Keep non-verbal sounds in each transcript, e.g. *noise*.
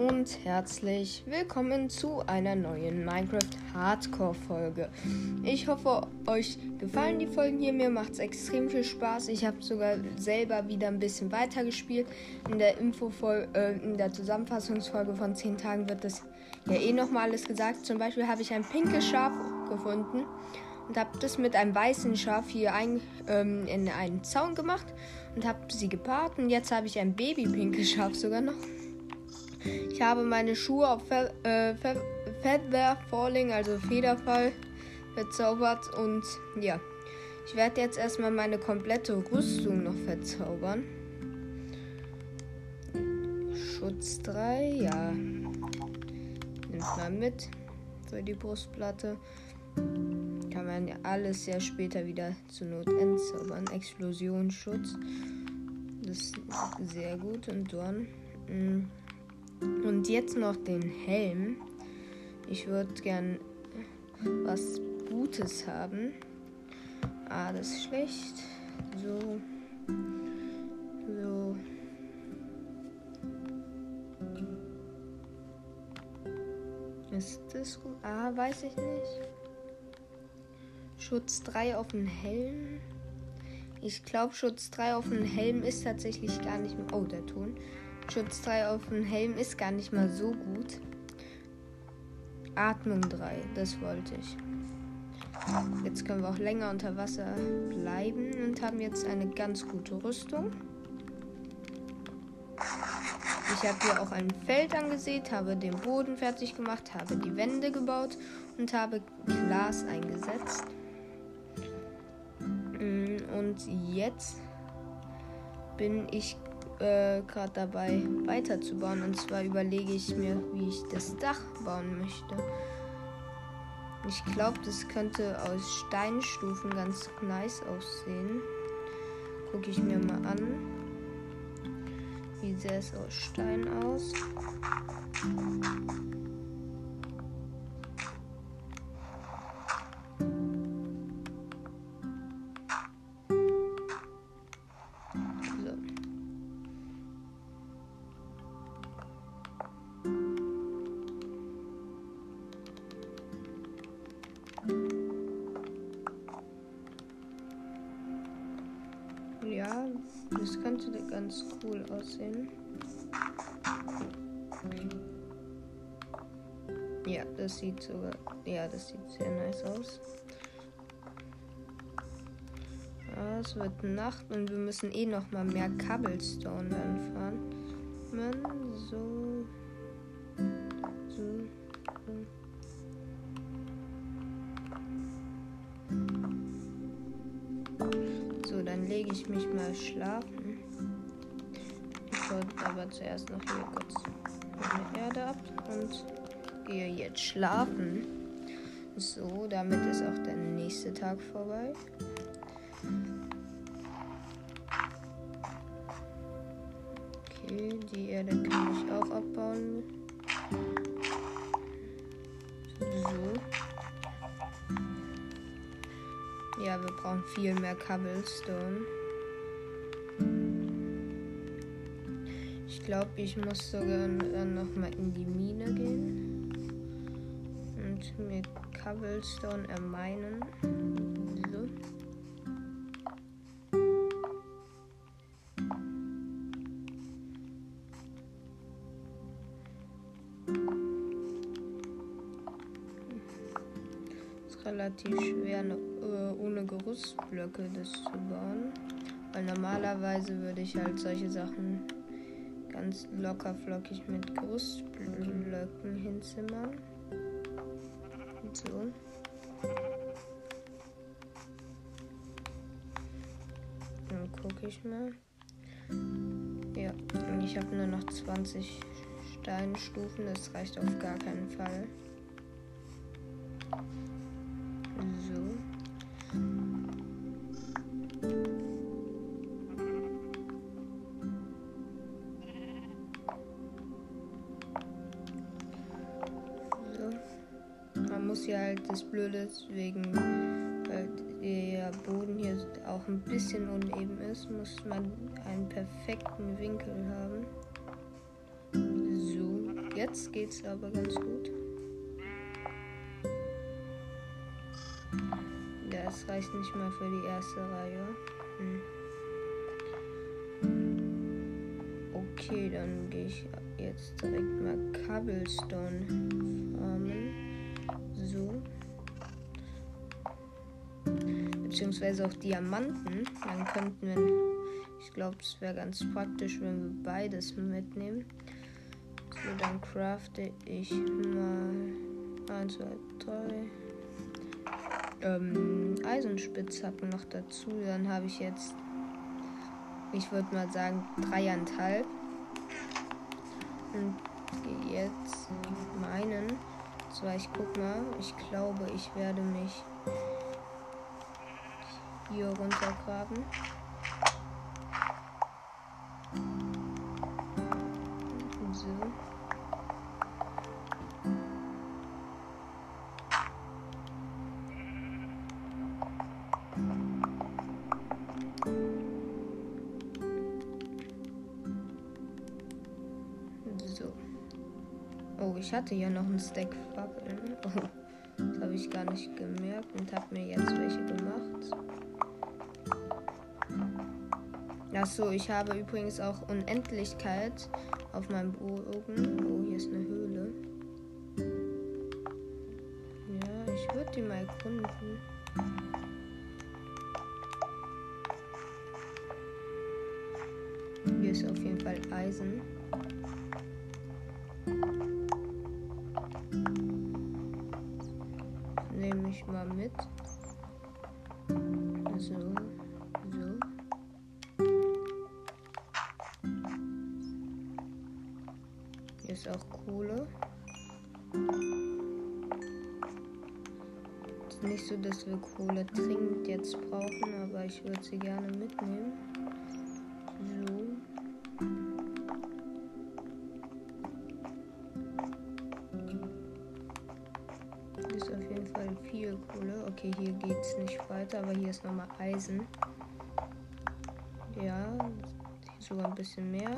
und herzlich willkommen zu einer neuen Minecraft Hardcore Folge. Ich hoffe, euch gefallen die Folgen hier. Mir macht es extrem viel Spaß. Ich habe sogar selber wieder ein bisschen weiter gespielt. In der Info äh, in der Zusammenfassungsfolge von 10 Tagen wird das ja eh nochmal alles gesagt. Zum Beispiel habe ich ein pinkes Schaf gefunden und habe das mit einem weißen Schaf hier ein, ähm, in einen Zaun gemacht und habe sie gepaart. Und jetzt habe ich ein babypinkes Schaf sogar noch. Ich habe meine Schuhe auf Fe äh, Fe Feather Falling, also Federfall, verzaubert. Und ja, ich werde jetzt erstmal meine komplette Rüstung noch verzaubern. Schutz 3, ja. Nimmt mal mit für die Brustplatte. Kann man ja alles ja später wieder zur Not entzaubern. Explosionsschutz. Das ist sehr gut. Und dann. Und jetzt noch den Helm. Ich würde gern was Gutes haben. Ah, das ist schlecht. So. So. Ist das gut? Ah, weiß ich nicht. Schutz 3 auf den Helm. Ich glaube, Schutz 3 auf den Helm ist tatsächlich gar nicht mehr. Oh, der Ton. Schutz 3 auf dem Helm ist gar nicht mal so gut. Atmung 3, das wollte ich. Jetzt können wir auch länger unter Wasser bleiben und haben jetzt eine ganz gute Rüstung. Ich habe hier auch ein Feld angesät, habe den Boden fertig gemacht, habe die Wände gebaut und habe Glas eingesetzt. Mm, und jetzt bin ich äh, gerade dabei weiterzubauen. Und zwar überlege ich mir, wie ich das Dach bauen möchte. Ich glaube, das könnte aus Steinstufen ganz nice aussehen. Gucke ich mir mal an. Wie sähe es aus Stein aus? Es wird Nacht und wir müssen eh noch mal mehr Cobblestone dann fahren. Man, so. So. lege ich mich mal schlafen. Ich wollte aber zuerst noch hier kurz meine Erde ab und gehe jetzt schlafen. So, damit ist auch der nächste Tag vorbei. Viel mehr Cobblestone. Ich glaube, ich muss sogar dann noch mal in die Mine gehen und mir Cobblestone ermeinen. So. Relativ schwer, eine ohne Gerüstblöcke das zu bauen. Weil normalerweise würde ich halt solche Sachen ganz locker flockig mit Gerüstblöcken hinzimmern. Und so. Dann gucke ich mal. Ja, ich habe nur noch 20 Steinstufen. Das reicht auf gar keinen Fall. Das Blöde ist, wegen weil der Boden hier auch ein bisschen uneben ist, muss man einen perfekten Winkel haben. So, Jetzt geht's aber ganz gut. Ja, es reicht nicht mal für die erste Reihe. Hm. Okay, dann gehe ich jetzt direkt mal Cobblestone Beziehungsweise auch Diamanten. Dann könnten wir. Ich glaube, es wäre ganz praktisch, wenn wir beides mitnehmen. So, dann crafte ich mal 1, 2, 3 ähm, Eisenspitzhacken noch dazu. Dann habe ich jetzt, ich würde mal sagen, dreieinhalb. Und gehe jetzt meinen. Zwar, ich guck mal, ich glaube, ich werde mich hier runtergraben. ich hatte ja noch einen Stack Fackeln. *laughs* Oh, das habe ich gar nicht gemerkt und habe mir jetzt welche gemacht. Achso, ich habe übrigens auch Unendlichkeit auf meinem Bogen. Oh, hier ist eine Höhle. Ja, ich würde die mal erkunden. Hier ist auf jeden Fall Eisen. ich mal mit. So. Ist auch Kohle. Ist nicht so, dass wir Kohle dringend jetzt brauchen, aber ich würde sie gerne mitnehmen. Okay, hier geht es nicht weiter, aber hier ist nochmal Eisen. Ja, sogar ein bisschen mehr.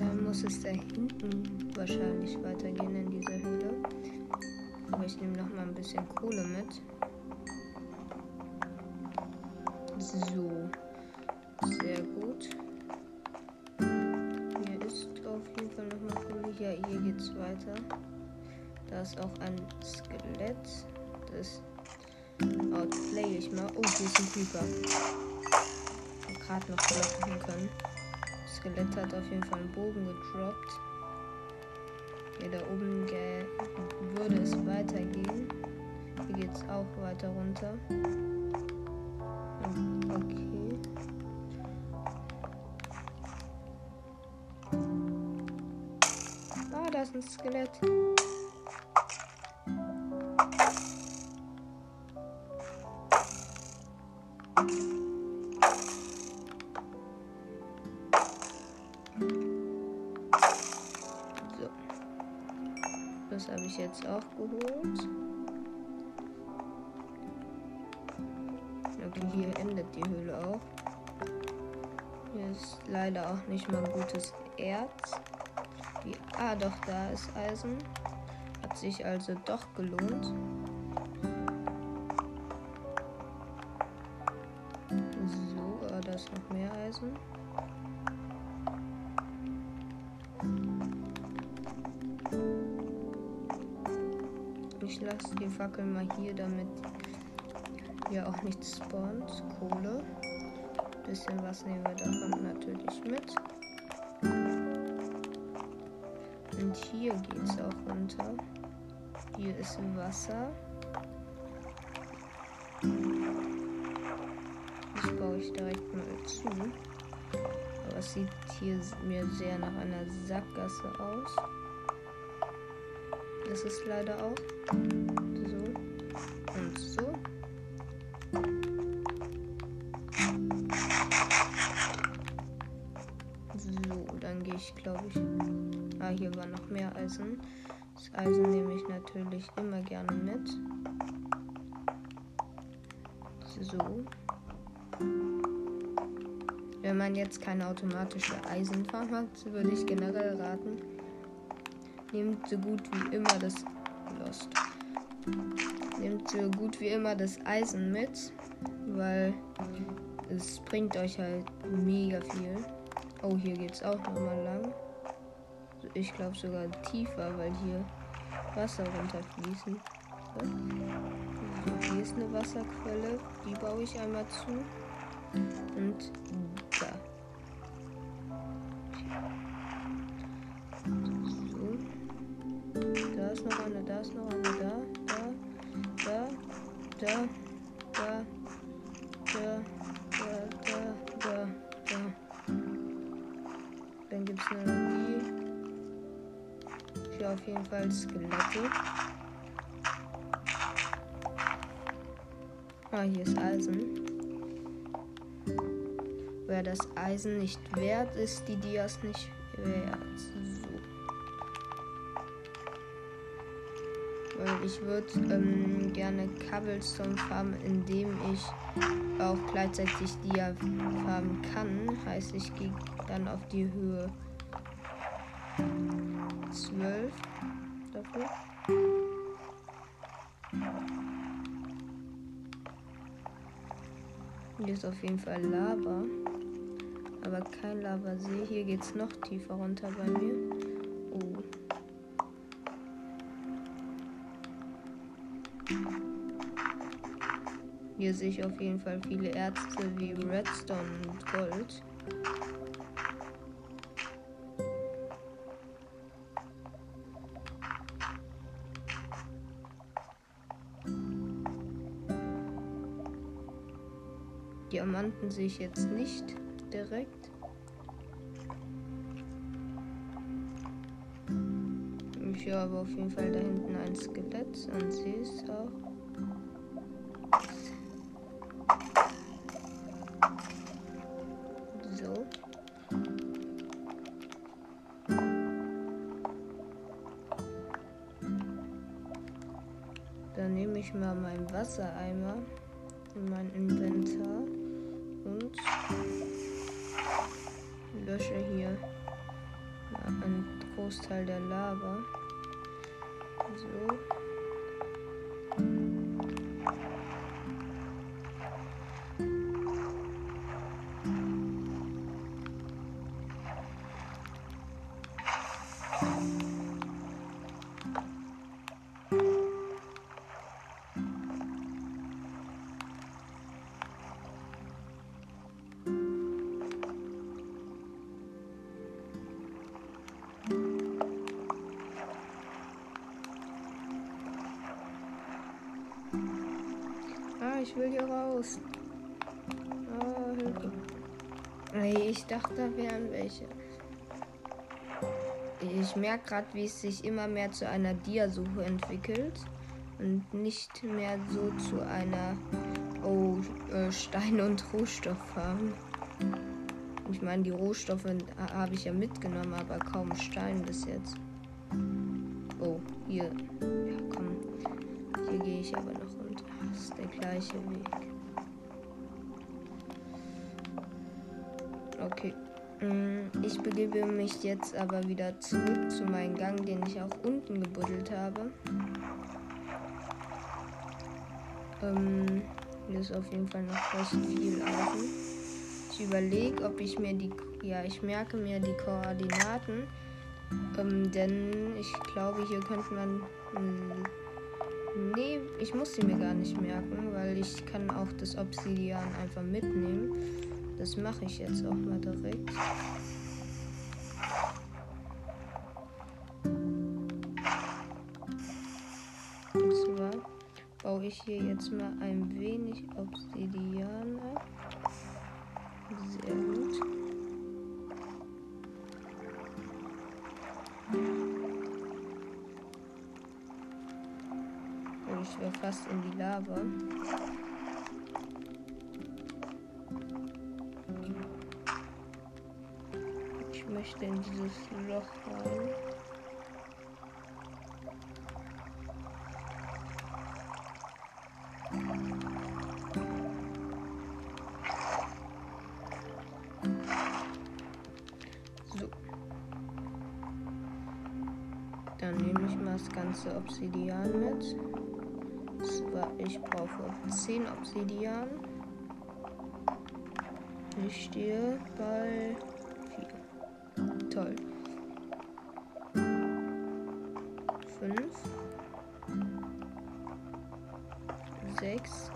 Dann muss es da hinten wahrscheinlich weitergehen in dieser Höhle. Aber ich nehme noch mal ein bisschen Kohle mit. So. Sehr gut. Ja, hier geht's weiter. Da ist auch ein Skelett. Das outplay ich mal. Oh, hier ist ein Creeper. Gerade noch treffen können. Skelett hat auf jeden Fall einen Bogen gedroppt. Hier da oben würde es weitergehen. Hier geht es auch weiter runter. Okay. da ist ein Skelett. Doch, da ist Eisen. Hat sich also doch gelohnt. So, ah, da ist noch mehr Eisen. Ich lasse die Fackel mal hier, damit hier auch nichts spawnt. Kohle. Bisschen was nehmen wir davon natürlich mit. Hier geht es auch runter. Hier ist Wasser. Das baue ich direkt mal zu. Aber es sieht hier mir sehr nach einer Sackgasse aus. Das ist leider auch so und so. Ich, glaube ich, Ah, hier war noch mehr Eisen. Das Eisen nehme ich natürlich immer gerne mit. So. Wenn man jetzt keine automatische Eisenfarm hat, würde ich generell raten, nehmt so gut wie immer das Lost. Nehmt so gut wie immer das Eisen mit, weil es bringt euch halt mega viel. Oh, hier geht's auch nochmal lang. Ich glaube sogar tiefer, weil hier Wasser runterfließen. So, hier ist eine Wasserquelle, die baue ich einmal zu. Und da. So. Da ist noch eine, da ist noch eine, da, da, da, da, da, da, auf jeden Fall Skelette. Ah, hier ist Eisen. Wer das Eisen nicht wert, ist die Dias nicht wert. So. Weil ich würde ähm, gerne Cobblestone farmen, indem ich auch gleichzeitig Dia farmen kann. Heißt, ich gehe dann auf die Höhe 12 dafür. Hier ist auf jeden Fall Lava. Aber kein Lavasee. Hier geht es noch tiefer runter bei mir. Oh. Hier sehe ich auf jeden Fall viele Ärzte wie Redstone und Gold. Diamanten sehe ich jetzt nicht direkt. Ich höre aber auf jeden Fall da hinten ein Skelett und sehe es auch. So. Dann nehme ich mal meinen Wassereimer in mein lösche hier einen Großteil der Lava. So. Ich will hier raus. Oh, Hilfe. Hey, ich dachte, da wären welche. Ich merke gerade, wie es sich immer mehr zu einer Dia-Suche entwickelt und nicht mehr so zu einer oh, äh, Stein- und Rohstofffarm. Ich meine, die Rohstoffe habe ich ja mitgenommen, aber kaum Stein bis jetzt. Oh, hier. Ja, komm. Hier gehe ich aber noch runter. Ist der gleiche Weg. Okay. Mm, ich begebe mich jetzt aber wieder zurück zu meinem Gang, den ich auch unten gebuddelt habe. Ähm, hier ist auf jeden Fall noch recht viel Eisen. Ich überlege, ob ich mir die. Ja, ich merke mir die Koordinaten. Ähm, denn ich glaube, hier könnte man. Nee, ich muss sie mir gar nicht merken, weil ich kann auch das Obsidian einfach mitnehmen. Das mache ich jetzt auch mal direkt. Und zwar baue ich hier jetzt mal ein wenig Obsidian ab. Sehr gut. fast in die Lava. Ich möchte in dieses Loch rein. Dann nehme ich mal das ganze Obsidian mit. Ich brauche 10 Obsidian. Ich stehe bei 4. Toll. 5. 6.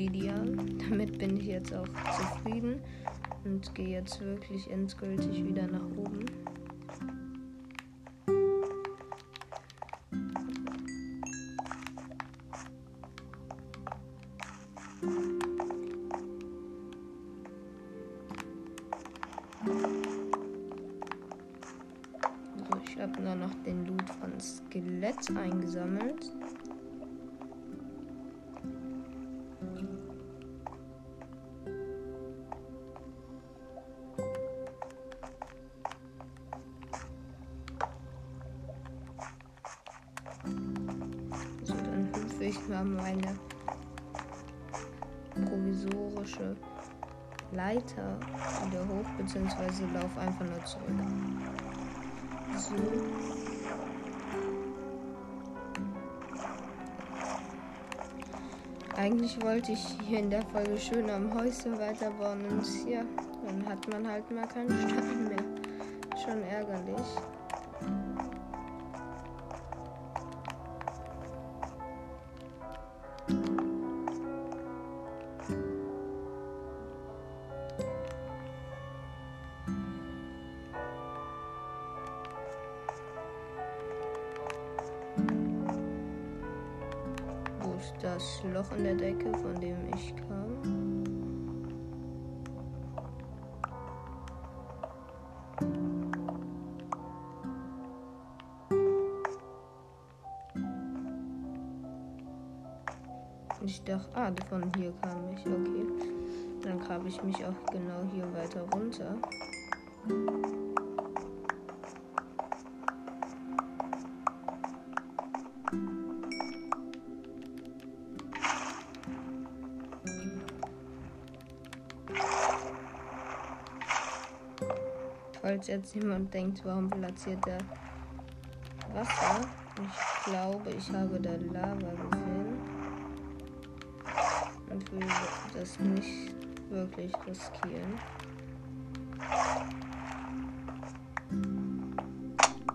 Obsidian. Damit bin ich jetzt auch zufrieden und gehe jetzt wirklich endgültig wieder nach oben. Skelett eingesammelt. Einfach nur zurück. So. Eigentlich wollte ich hier in der Folge schön am Häuschen weiterbauen und ja, dann hat man halt mal keinen Stein mehr. Schon ärgerlich. Ich dachte, ah, von hier kam ich. Okay. Dann grabe ich mich auch genau hier weiter runter. falls jetzt jemand denkt, warum platziert er Wasser. Ich glaube, ich habe da Lava gesehen. Will das nicht wirklich riskieren.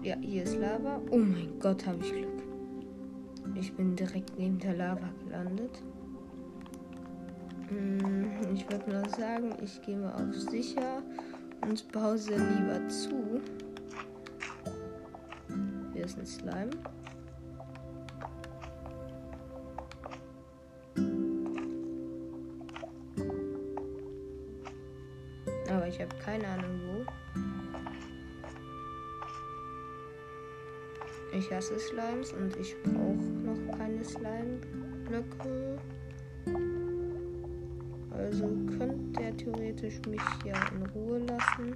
Ja, hier ist Lava. Oh mein Gott, habe ich Glück. Ich bin direkt neben der Lava gelandet. Hm, ich würde mal sagen, ich gehe mal auf sicher und Pause lieber zu. Hier ist ein Slime. Habe keine Ahnung wo. Ich hasse Slimes und ich brauche noch keine Slime-Blöcke. Also könnte er theoretisch mich ja in Ruhe lassen.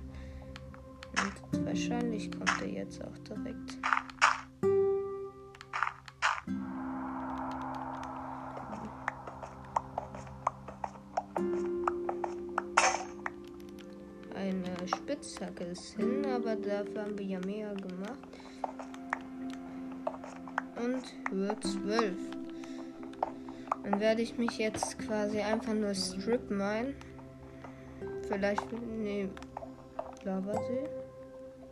Und wahrscheinlich kommt er jetzt auch direkt. Spitzhacke ist hin, aber dafür haben wir ja mehr gemacht. Und Höhe 12. Dann werde ich mich jetzt quasi einfach nur Strip mine. Vielleicht, nee, Lavasee.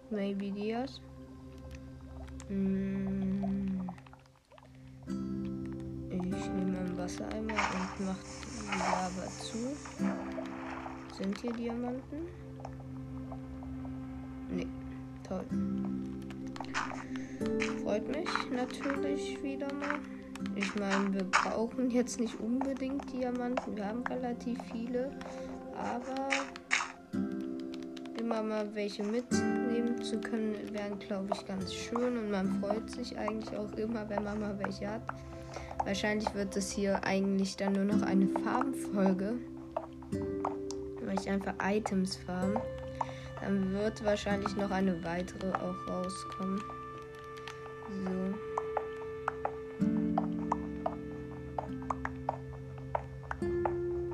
Maybe Diaz. Hm. Ich nehme einen Wassereimer und mache die Lava zu. Sind hier Diamanten? Toll. Freut mich natürlich wieder mal. Ich meine, wir brauchen jetzt nicht unbedingt Diamanten. Wir haben relativ viele. Aber immer mal welche mitnehmen zu können, wären, glaube ich, ganz schön. Und man freut sich eigentlich auch immer, wenn man mal welche hat. Wahrscheinlich wird es hier eigentlich dann nur noch eine Farbenfolge. Weil ich einfach Items farm. Dann wird wahrscheinlich noch eine weitere auch rauskommen. So.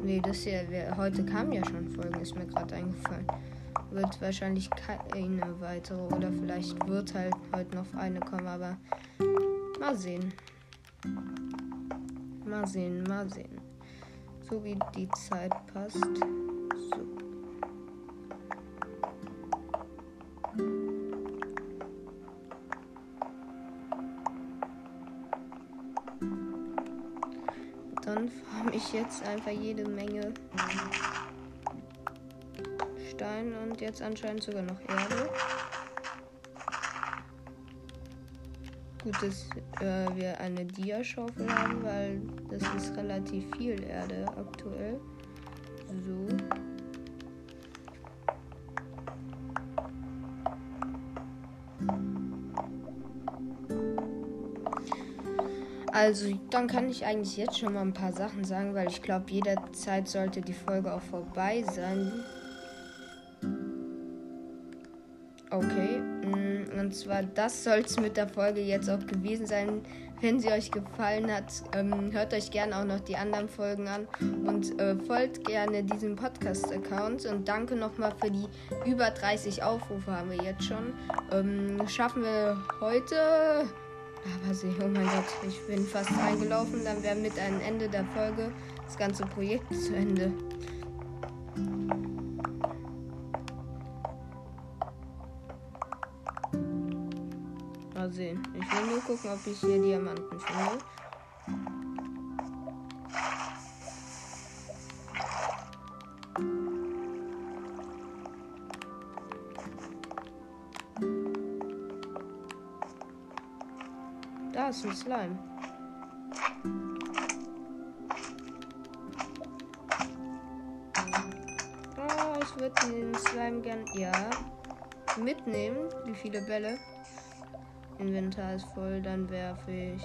Nee, das hier, heute kam ja schon Folgen, ist mir gerade eingefallen. Wird wahrscheinlich keine weitere oder vielleicht wird halt heute noch eine kommen, aber mal sehen. Mal sehen, mal sehen. So wie die Zeit passt. Jetzt einfach jede Menge Stein und jetzt anscheinend sogar noch Erde. Gut, dass äh, wir eine Dia-Schaufel haben, weil das ist relativ viel Erde aktuell. So. Also, dann kann ich eigentlich jetzt schon mal ein paar Sachen sagen, weil ich glaube, jederzeit sollte die Folge auch vorbei sein. Okay. Mm, und zwar, das soll es mit der Folge jetzt auch gewesen sein. Wenn sie euch gefallen hat, ähm, hört euch gerne auch noch die anderen Folgen an und äh, folgt gerne diesem Podcast-Account. Und danke nochmal für die über 30 Aufrufe haben wir jetzt schon. Ähm, schaffen wir heute. Aber sie, oh mein Gott, ich bin fast eingelaufen. Dann wäre mit einem Ende der Folge das ganze Projekt zu Ende. Mal sehen. Ich will nur gucken, ob ich hier Diamanten finde. Da ist ein Slime. Oh, ich würde den Slime gern, ja, mitnehmen. Wie viele Bälle? Inventar ist voll, dann werfe ich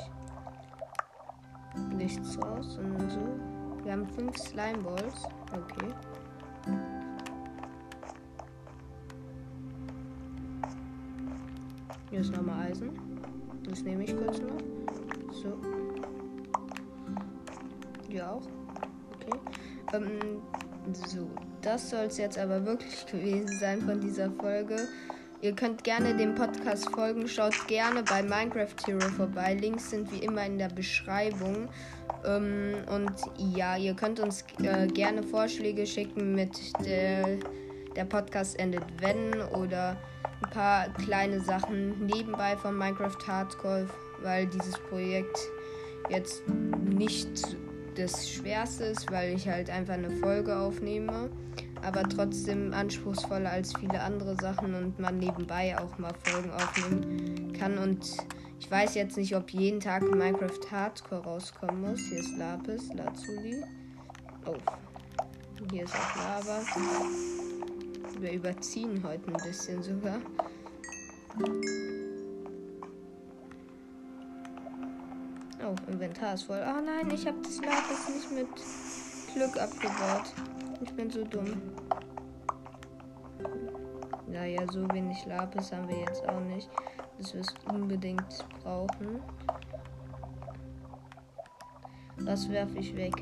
nichts raus, sondern so. Wir haben fünf Slime Balls. Okay. Hier ist nochmal Eisen. Das nehme ich kurz noch. So. Ja auch. Okay. Ähm, so. Das soll es jetzt aber wirklich gewesen sein von dieser Folge. Ihr könnt gerne dem Podcast folgen. Schaut gerne bei Minecraft Hero vorbei. Links sind wie immer in der Beschreibung. Ähm, und ja, ihr könnt uns äh, gerne Vorschläge schicken mit der, der Podcast endet wenn oder ein paar kleine Sachen nebenbei von Minecraft Hardcore, weil dieses Projekt jetzt nicht das Schwerste ist, weil ich halt einfach eine Folge aufnehme aber trotzdem anspruchsvoller als viele andere Sachen und man nebenbei auch mal Folgen aufnehmen kann. Und ich weiß jetzt nicht, ob jeden Tag Minecraft Hardcore rauskommen muss. Hier ist Lapis, Lazuli. Oh, hier ist auch Lava. Wir überziehen heute ein bisschen sogar. Oh, Inventar ist voll. Oh nein, ich habe das Lapis nicht mit Glück abgebaut. Ich bin so dumm. Naja, so wenig Lapis haben wir jetzt auch nicht, dass wir es unbedingt brauchen. Das werfe ich weg.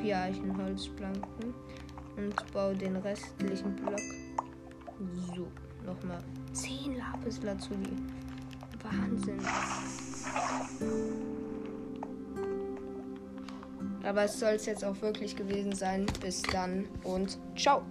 Vier Eichenholzplanken und baue den restlichen Block. So, nochmal. Zehn Lapis Lazuli. Wahnsinn. Aber es soll es jetzt auch wirklich gewesen sein. Bis dann und ciao.